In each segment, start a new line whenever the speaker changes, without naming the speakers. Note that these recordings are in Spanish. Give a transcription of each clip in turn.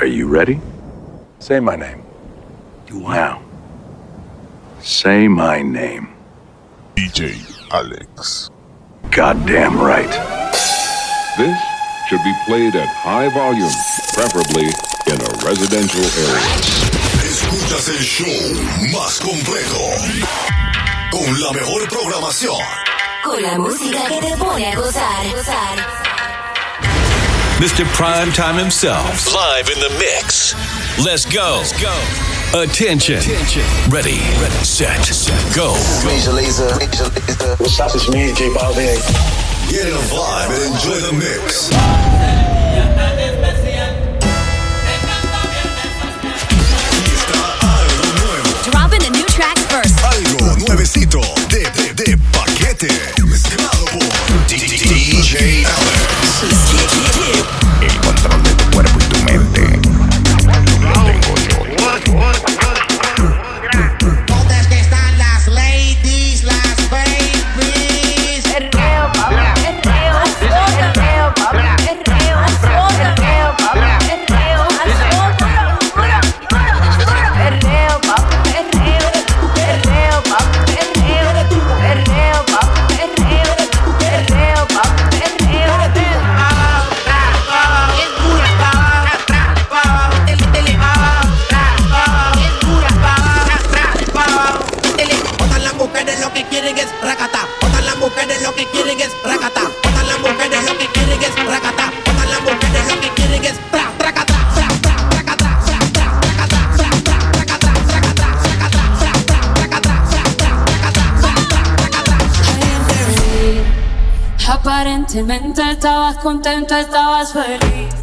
Are you ready? Say my name.
You what?
Now. Say my name.
DJ Alex.
Goddamn right.
This should be played at high volume, preferably in a residential area.
Escuchas el show más completo. Con la mejor programación.
Con la música que te pone a gozar. gozar.
Mr. Primetime himself.
Live in the mix.
Let's go. Let's go. Attention. Attention. Ready, Ready. set, set. go.
Major Laser. Major Laser.
What's up? It's me, J Balvin.
Get in a vibe and enjoy the mix.
Aparentemente estabas contento, estabas feliz.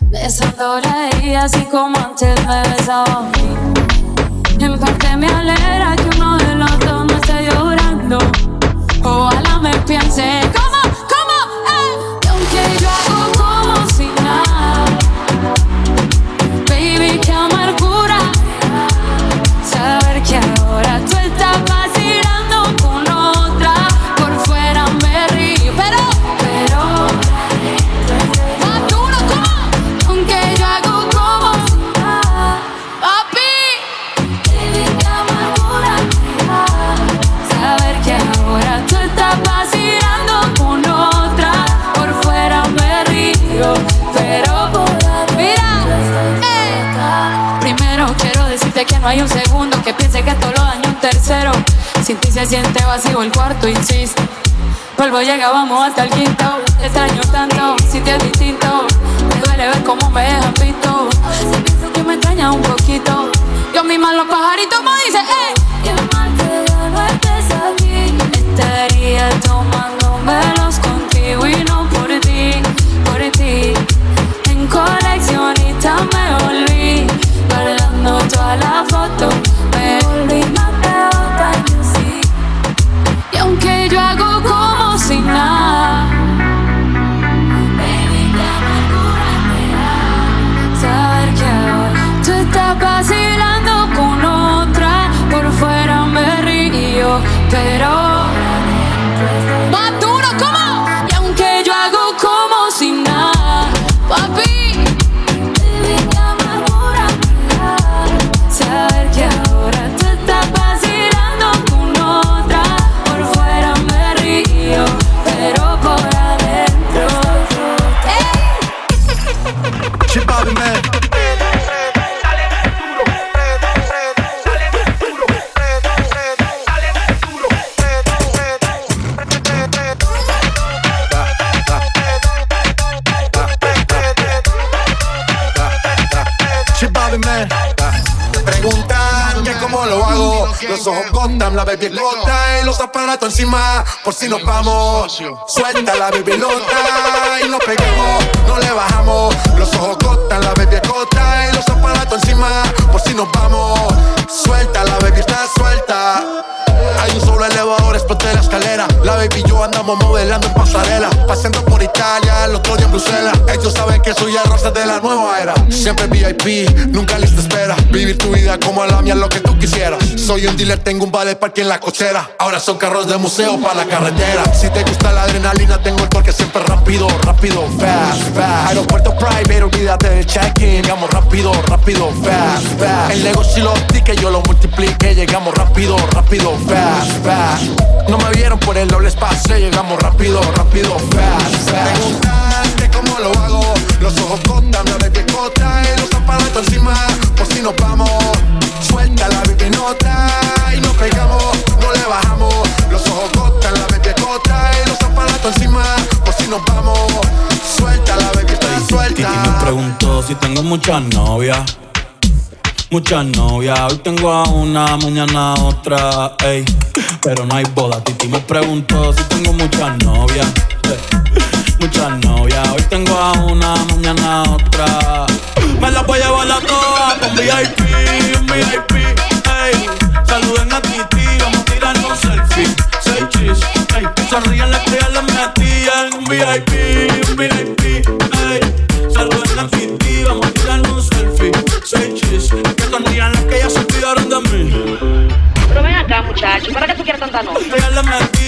Besándola a así como antes me besaba a mí. En parte me alegra que uno de los dos no esté llorando. Ojalá me piense, extraño tanto, si te es distinto. Me duele ver cómo me dejan visto. Si pienso que me extraña un poquito. Yo misma los pajaritos Por si
nos vamos, suelta la baby lota y nos pegamos, no le bajamos. Los ojos Gotham, la baby gota y los aparatos encima. Por si nos vamos, suelta y yo andamos modelando en pasarela. Paseando por Italia el otro día en Bruselas. Ellos saben que soy el de la nueva era. Siempre VIP, nunca lista espera. Vivir tu vida como la mía, lo que tú quisieras. Soy un dealer, tengo un vale parque en la cochera. Ahora son carros de museo para la carretera. Si te gusta la adrenalina, tengo el torque siempre rápido, rápido, fast, fast. Aeropuerto private, olvídate del check-in. Llegamos rápido, rápido, fast, fast. El negocio y los tickets yo lo multiplique. Llegamos rápido, rápido, fast, fast. No me vieron por el doble espacio, llegamos rápido, rápido, fast, fast. Preguntarte cómo lo hago. Los ojos cortan, la baby cota y los aparatos encima. Por si nos vamos, suelta la baby nota y nos pegamos, no le bajamos. Los ojos cortan, la baby cota y los aparatos encima. Por si nos vamos, suelta la baby está
Titi
suelta.
me preguntó si tengo muchas novias. Muchas novias, hoy tengo a una, mañana otra, ey. Pero no hay boda. Titi me preguntó si tengo muchas novias. ey. Muchas novias, hoy tengo a una, mañana otra. Me las voy a llevar a todas con VIP, un VIP, ey. Saluden a Titi, vamos a tirarnos un selfie. Seis chis, ey. Sonríen las ya les metían. Un VIP, un VIP,
cualquier tontano.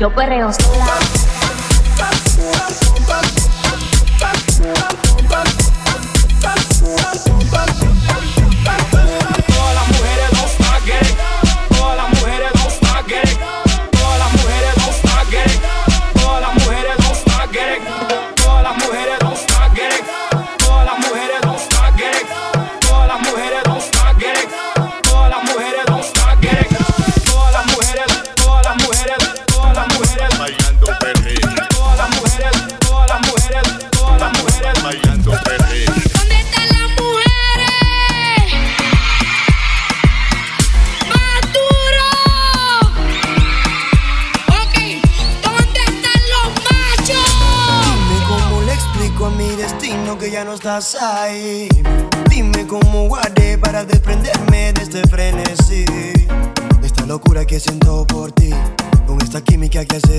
Yo
perreo sola.
Dime cómo guardé para desprenderme de este frenesí. De esta locura que siento por ti. Con esta química que
hace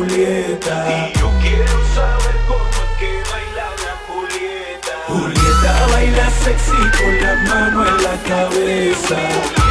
Julieta. Y yo quiero saber cómo es que baila la Julieta. Julieta baila sexy con la mano en la cabeza.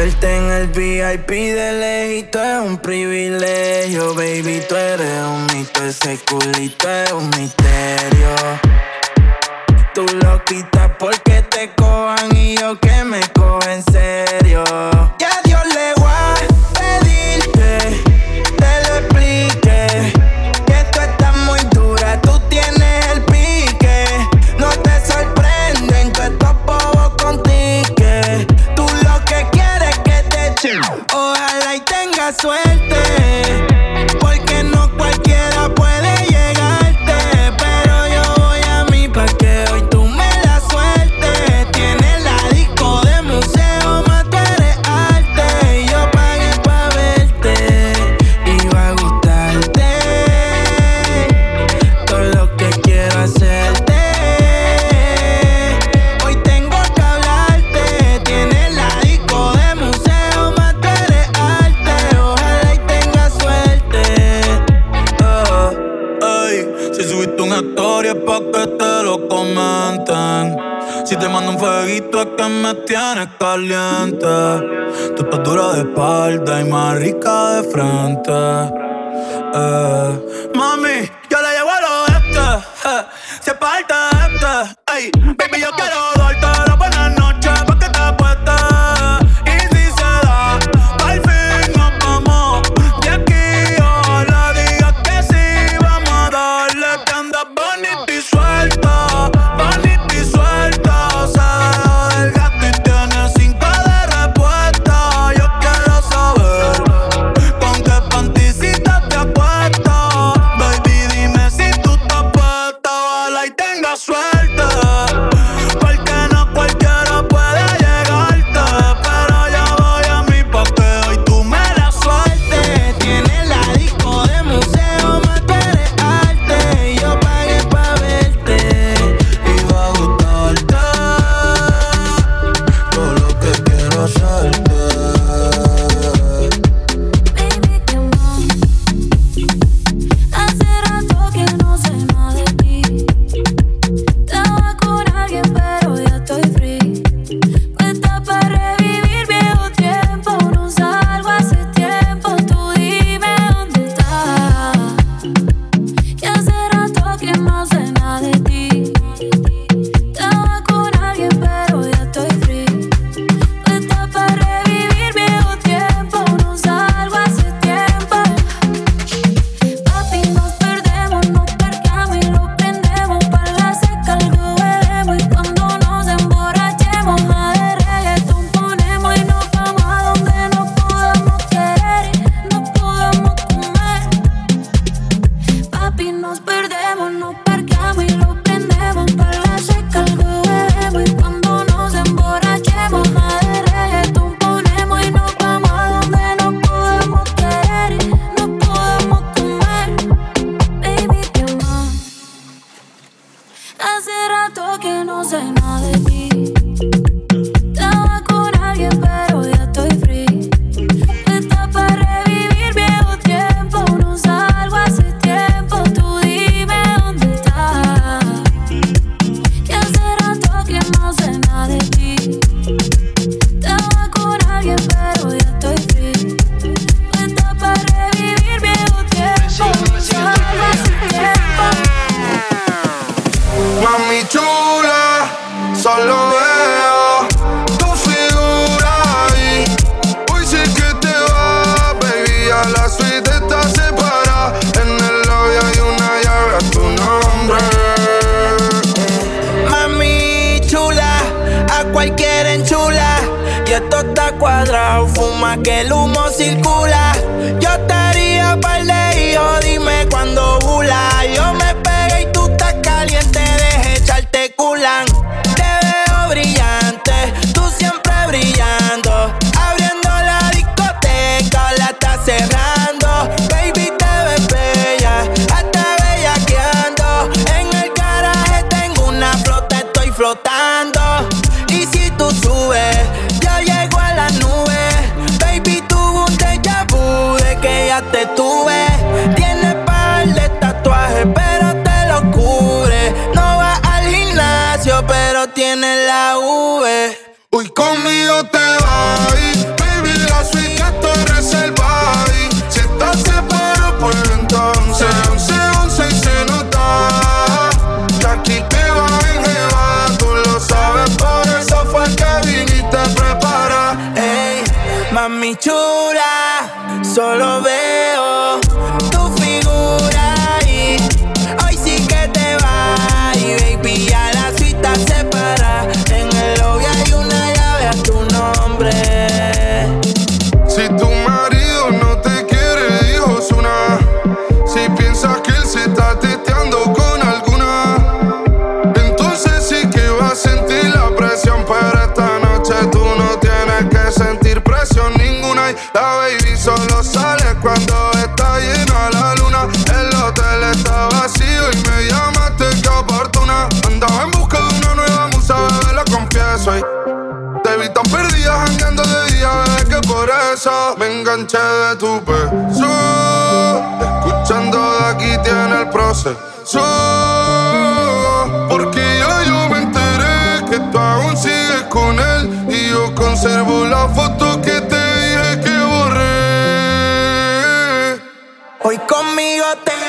Verte en el
VIP de lejito es un privilegio, baby. Tú eres un mito, ese culito es un misterio. Tú lo quitas porque te cojan y yo que me cojo en serio.
Chula, solo veo la
baby solo
sale cuando está llena la luna. El hotel está vacío y me llamaste que oportuna. Andaba en busca de una nueva musa, bebé, lo confieso. Te vi tan perdida jangueando de día, bebé, que por eso me enganché de tu peso. Escuchando de aquí tiene el proceso. Porque ya yo me enteré que tú aún sigues con él. Y yo conservo la foto
Hoy conmigo te